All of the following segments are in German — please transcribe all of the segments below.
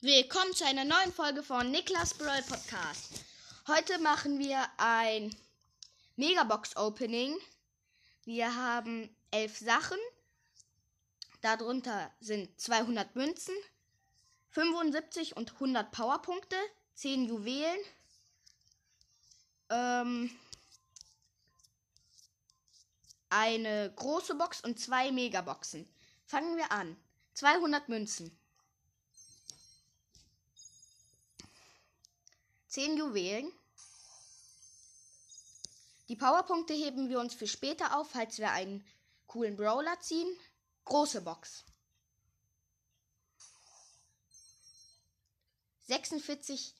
Willkommen zu einer neuen Folge von Niklas Brawl Podcast. Heute machen wir ein Megabox Opening. Wir haben elf Sachen. Darunter sind 200 Münzen, 75 und 100 Powerpunkte, 10 Juwelen, ähm, eine große Box und zwei Megaboxen. Fangen wir an. 200 Münzen. 10 Juwelen. Die Powerpunkte heben wir uns für später auf, falls wir einen coolen Brawler ziehen. Große Box. 46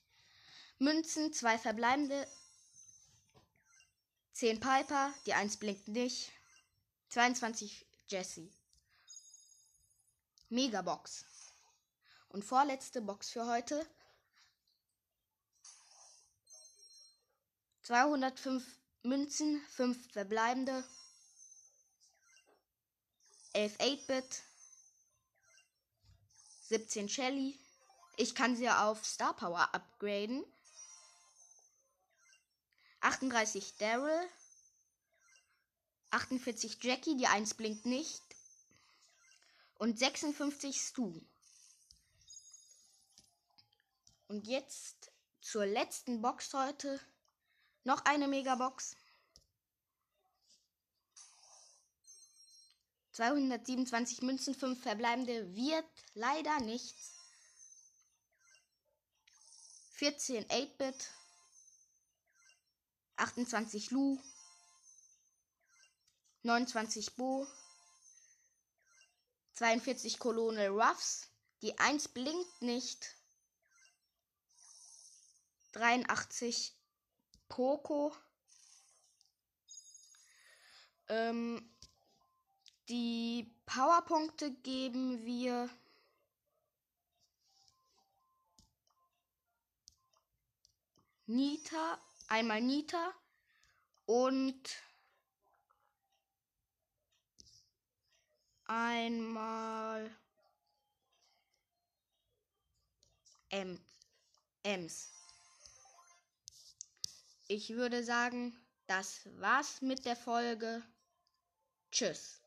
Münzen, zwei verbleibende. 10 Piper, die 1 blinkt nicht. 22 Jesse. Megabox. Und vorletzte Box für heute. 205 Münzen, 5 verbleibende, 11 8-Bit, 17 Shelly. Ich kann sie auf Star Power upgraden. 38 Daryl, 48 Jackie, die 1 blinkt nicht. Und 56 Stu. Und jetzt zur letzten Box heute. Noch eine Megabox. 227 Münzen, 5 verbleibende wird leider nichts. 14 8-Bit. 28 Lu. 29 Bo. 42 Colonel Ruffs. Die 1 blinkt nicht. 83 Poco. Ähm, die Powerpunkte geben wir Nita, einmal Nita und einmal Ems. Ich würde sagen, das war's mit der Folge. Tschüss.